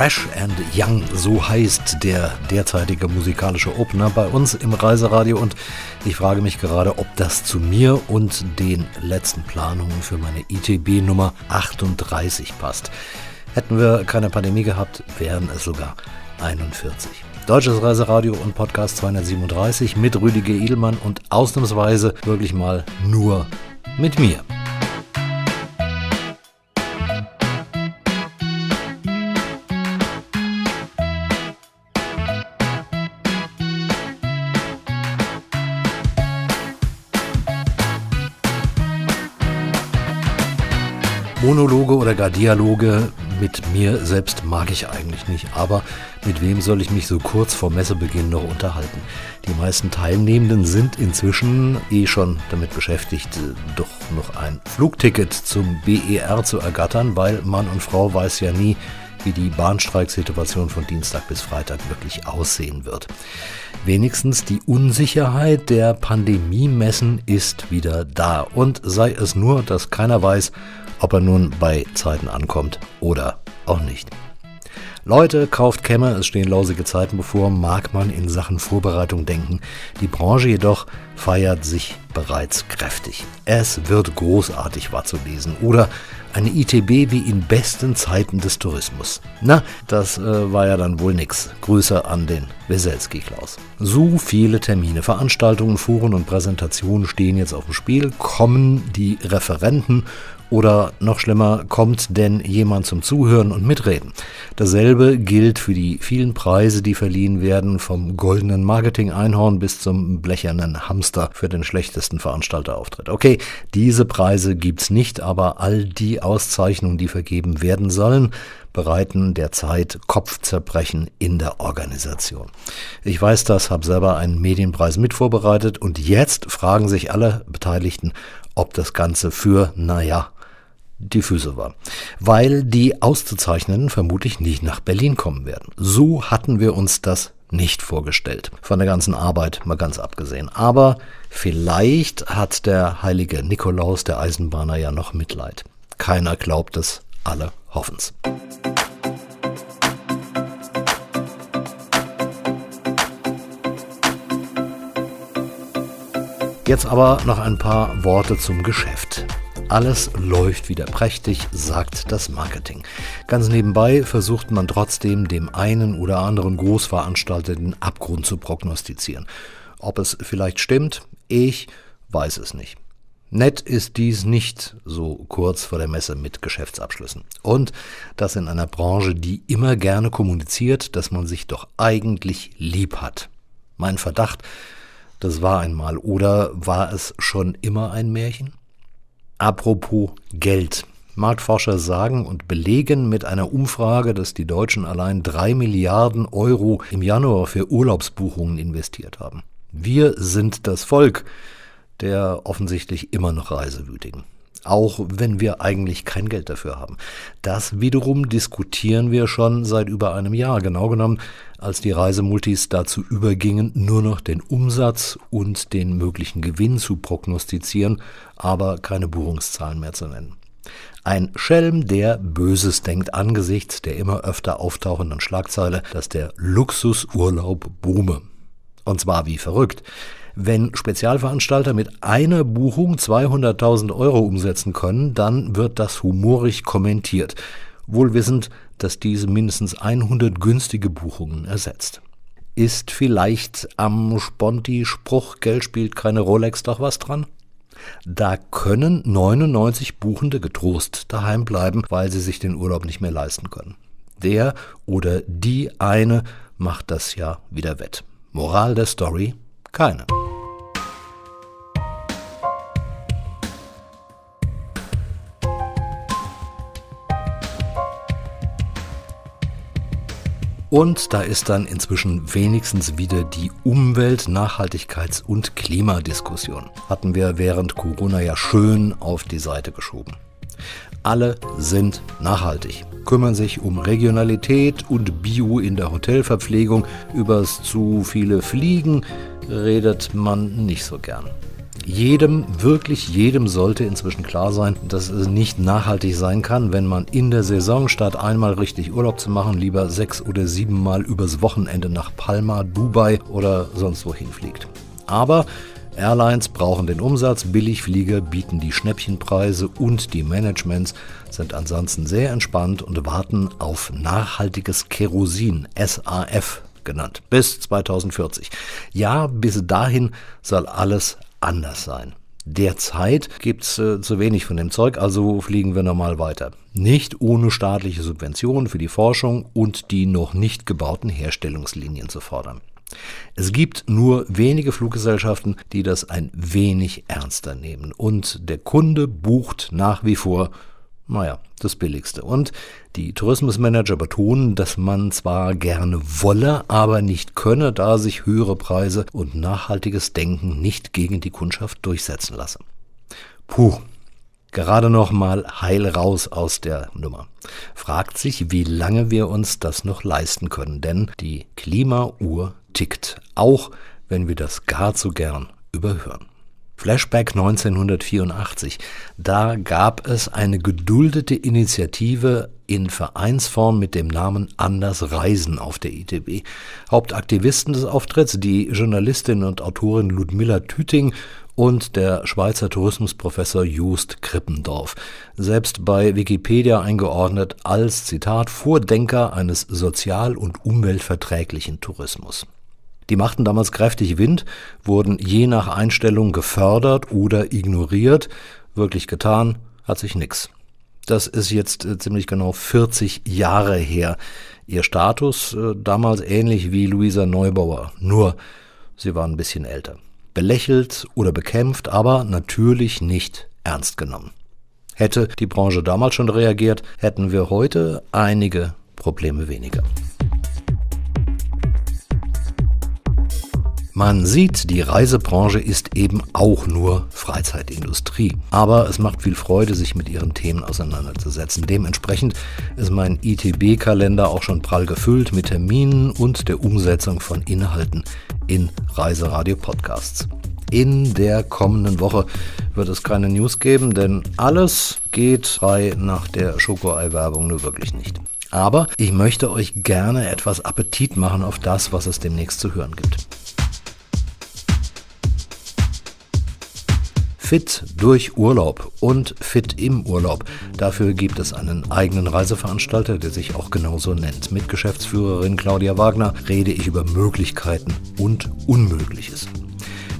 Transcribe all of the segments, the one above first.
Fresh and Young, so heißt der derzeitige musikalische Opener bei uns im Reiseradio und ich frage mich gerade, ob das zu mir und den letzten Planungen für meine ITB Nummer 38 passt. Hätten wir keine Pandemie gehabt, wären es sogar 41. Deutsches Reiseradio und Podcast 237 mit Rüdiger Edelmann und ausnahmsweise wirklich mal nur mit mir. Monologe oder gar Dialoge mit mir selbst mag ich eigentlich nicht, aber mit wem soll ich mich so kurz vor Messebeginn noch unterhalten? Die meisten Teilnehmenden sind inzwischen eh schon damit beschäftigt, doch noch ein Flugticket zum BER zu ergattern, weil Mann und Frau weiß ja nie, wie die Bahnstreiksituation von Dienstag bis Freitag wirklich aussehen wird. Wenigstens die Unsicherheit der Pandemie-Messen ist wieder da und sei es nur, dass keiner weiß, ob er nun bei Zeiten ankommt oder auch nicht. Leute, kauft Kämmer, es stehen lausige Zeiten bevor, mag man in Sachen Vorbereitung denken. Die Branche jedoch feiert sich bereits kräftig. Es wird großartig war zu lesen oder eine ITB wie in besten Zeiten des Tourismus. Na, das äh, war ja dann wohl nix. Grüße an den Weselski Klaus. So viele Termine, Veranstaltungen, Foren und Präsentationen stehen jetzt auf dem Spiel. Kommen die Referenten oder noch schlimmer, kommt denn jemand zum Zuhören und Mitreden? Dasselbe gilt für die vielen Preise, die verliehen werden, vom goldenen Marketing-Einhorn bis zum blechernen Hamster für den schlechtesten Veranstalterauftritt. Okay, diese Preise gibt's nicht, aber all die Auszeichnungen, die vergeben werden sollen, bereiten derzeit Kopfzerbrechen in der Organisation. Ich weiß das, habe selber einen Medienpreis mit vorbereitet und jetzt fragen sich alle Beteiligten, ob das Ganze für, naja, die Füße war. Weil die Auszuzeichnenden vermutlich nicht nach Berlin kommen werden. So hatten wir uns das nicht vorgestellt. Von der ganzen Arbeit mal ganz abgesehen. Aber vielleicht hat der heilige Nikolaus, der Eisenbahner, ja noch Mitleid. Keiner glaubt es, alle hoffen's. Jetzt aber noch ein paar Worte zum Geschäft. Alles läuft wieder prächtig, sagt das Marketing. Ganz nebenbei versucht man trotzdem dem einen oder anderen Großveranstalter den Abgrund zu prognostizieren. Ob es vielleicht stimmt, ich weiß es nicht. Nett ist dies nicht so kurz vor der Messe mit Geschäftsabschlüssen. Und das in einer Branche, die immer gerne kommuniziert, dass man sich doch eigentlich lieb hat. Mein Verdacht, das war einmal oder war es schon immer ein Märchen? Apropos Geld. Marktforscher sagen und belegen mit einer Umfrage, dass die Deutschen allein drei Milliarden Euro im Januar für Urlaubsbuchungen investiert haben. Wir sind das Volk der offensichtlich immer noch Reisewütigen auch wenn wir eigentlich kein Geld dafür haben. Das wiederum diskutieren wir schon seit über einem Jahr, genau genommen, als die Reisemultis dazu übergingen, nur noch den Umsatz und den möglichen Gewinn zu prognostizieren, aber keine Buchungszahlen mehr zu nennen. Ein Schelm, der Böses denkt angesichts der immer öfter auftauchenden Schlagzeile, dass der Luxusurlaub boome. Und zwar wie verrückt. Wenn Spezialveranstalter mit einer Buchung 200.000 Euro umsetzen können, dann wird das humorig kommentiert, wohl wissend, dass diese mindestens 100 günstige Buchungen ersetzt. Ist vielleicht am Sponti-Spruch Geld spielt keine Rolex doch was dran? Da können 99 Buchende getrost daheim bleiben, weil sie sich den Urlaub nicht mehr leisten können. Der oder die eine macht das ja wieder wett. Moral der Story? Keine. Und da ist dann inzwischen wenigstens wieder die Umwelt-, Nachhaltigkeits- und Klimadiskussion. Hatten wir während Corona ja schön auf die Seite geschoben. Alle sind nachhaltig, kümmern sich um Regionalität und Bio in der Hotelverpflegung. Übers zu viele Fliegen redet man nicht so gern. Jedem, wirklich jedem sollte inzwischen klar sein, dass es nicht nachhaltig sein kann, wenn man in der Saison statt einmal richtig Urlaub zu machen, lieber sechs oder sieben Mal übers Wochenende nach Palma, Dubai oder sonst wohin fliegt. Aber Airlines brauchen den Umsatz, Billigflieger bieten die Schnäppchenpreise und die Managements sind ansonsten sehr entspannt und warten auf nachhaltiges Kerosin, SAF genannt, bis 2040. Ja, bis dahin soll alles anders sein. Derzeit gibt's äh, zu wenig von dem Zeug, also fliegen wir normal weiter. Nicht ohne staatliche Subventionen für die Forschung und die noch nicht gebauten Herstellungslinien zu fordern. Es gibt nur wenige Fluggesellschaften, die das ein wenig ernster nehmen. Und der Kunde bucht nach wie vor naja, das Billigste. Und die Tourismusmanager betonen, dass man zwar gerne wolle, aber nicht könne, da sich höhere Preise und nachhaltiges Denken nicht gegen die Kundschaft durchsetzen lasse. Puh, gerade noch mal heil raus aus der Nummer. Fragt sich, wie lange wir uns das noch leisten können, denn die Klimauhr tickt, auch wenn wir das gar zu gern überhören. Flashback 1984. Da gab es eine geduldete Initiative in Vereinsform mit dem Namen Anders Reisen auf der ITB. Hauptaktivisten des Auftritts die Journalistin und Autorin Ludmilla Tüting und der Schweizer Tourismusprofessor Just Krippendorf, selbst bei Wikipedia eingeordnet als Zitat Vordenker eines sozial- und umweltverträglichen Tourismus. Die machten damals kräftig Wind, wurden je nach Einstellung gefördert oder ignoriert. Wirklich getan hat sich nix. Das ist jetzt äh, ziemlich genau 40 Jahre her. Ihr Status äh, damals ähnlich wie Luisa Neubauer, nur sie waren ein bisschen älter. Belächelt oder bekämpft, aber natürlich nicht ernst genommen. Hätte die Branche damals schon reagiert, hätten wir heute einige Probleme weniger. Man sieht, die Reisebranche ist eben auch nur Freizeitindustrie. Aber es macht viel Freude, sich mit ihren Themen auseinanderzusetzen. Dementsprechend ist mein ITB-Kalender auch schon prall gefüllt mit Terminen und der Umsetzung von Inhalten in Reiseradio-Podcasts. In der kommenden Woche wird es keine News geben, denn alles geht frei nach der Schokoei-Werbung nur wirklich nicht. Aber ich möchte euch gerne etwas Appetit machen auf das, was es demnächst zu hören gibt. Fit durch Urlaub und Fit im Urlaub. Dafür gibt es einen eigenen Reiseveranstalter, der sich auch genauso nennt. Mit Geschäftsführerin Claudia Wagner rede ich über Möglichkeiten und Unmögliches.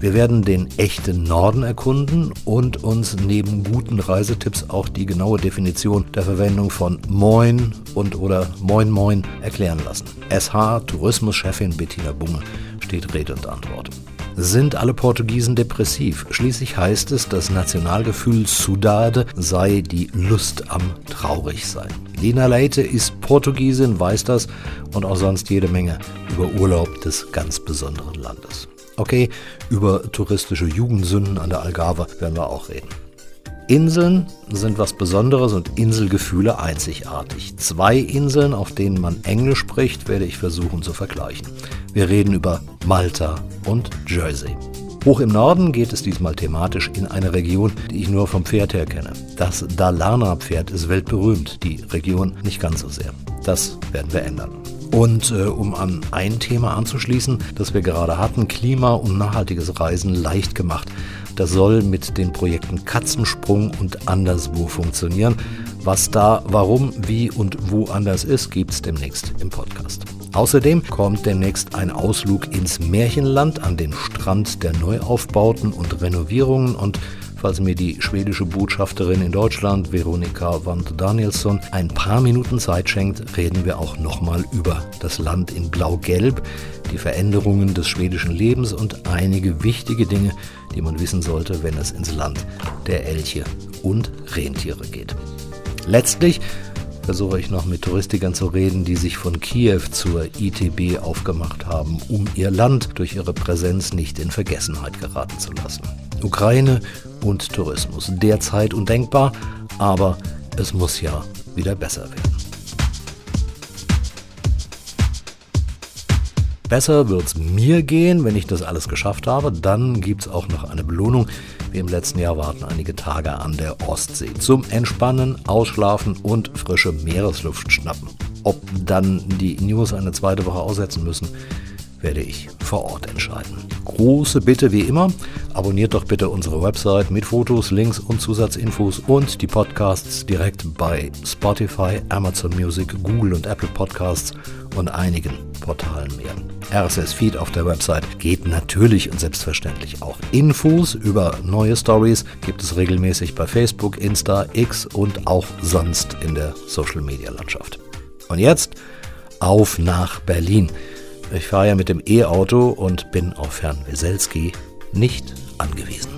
Wir werden den echten Norden erkunden und uns neben guten Reisetipps auch die genaue Definition der Verwendung von Moin und oder Moin Moin erklären lassen. SH Tourismuschefin Bettina Bunge steht Rede und Antwort. Sind alle Portugiesen depressiv? Schließlich heißt es, das Nationalgefühl Sudade sei die Lust am Traurigsein. Lina Leite ist Portugiesin, weiß das und auch sonst jede Menge über Urlaub des ganz besonderen Landes. Okay, über touristische Jugendsünden an der Algarve werden wir auch reden. Inseln sind was Besonderes und Inselgefühle einzigartig. Zwei Inseln, auf denen man Englisch spricht, werde ich versuchen zu vergleichen. Wir reden über Malta und Jersey. Hoch im Norden geht es diesmal thematisch in eine Region, die ich nur vom Pferd her kenne. Das Dalarna-Pferd ist weltberühmt, die Region nicht ganz so sehr. Das werden wir ändern. Und äh, um an ein Thema anzuschließen, das wir gerade hatten, Klima und nachhaltiges Reisen leicht gemacht. Das soll mit den Projekten Katzensprung und Anderswo funktionieren. Was da, warum, wie und wo anders ist, gibt es demnächst im Podcast. Außerdem kommt demnächst ein Ausflug ins Märchenland an den Strand der Neuaufbauten und Renovierungen und falls mir die schwedische Botschafterin in Deutschland, Veronika Wand Danielsson, ein paar Minuten Zeit schenkt, reden wir auch nochmal über das Land in Blau-Gelb, die Veränderungen des schwedischen Lebens und einige wichtige Dinge, die man wissen sollte, wenn es ins Land der Elche und Rentiere geht. Letztlich versuche ich noch mit Touristikern zu reden, die sich von Kiew zur ITB aufgemacht haben, um ihr Land durch ihre Präsenz nicht in Vergessenheit geraten zu lassen. Ukraine und Tourismus. Derzeit undenkbar, aber es muss ja wieder besser werden. Besser wird es mir gehen, wenn ich das alles geschafft habe. Dann gibt es auch noch eine Belohnung. Wie im letzten Jahr warten einige Tage an der Ostsee zum Entspannen, Ausschlafen und frische Meeresluft schnappen. Ob dann die News eine zweite Woche aussetzen müssen, werde ich vor Ort entscheiden. Große Bitte wie immer, abonniert doch bitte unsere Website mit Fotos, Links und Zusatzinfos und die Podcasts direkt bei Spotify, Amazon Music, Google und Apple Podcasts und einigen Portalen mehr. RSS-Feed auf der Website geht natürlich und selbstverständlich auch. Infos über neue Stories gibt es regelmäßig bei Facebook, Insta, X und auch sonst in der Social-Media-Landschaft. Und jetzt auf nach Berlin. Ich fahre ja mit dem E-Auto und bin auf Herrn Weselski nicht angewiesen.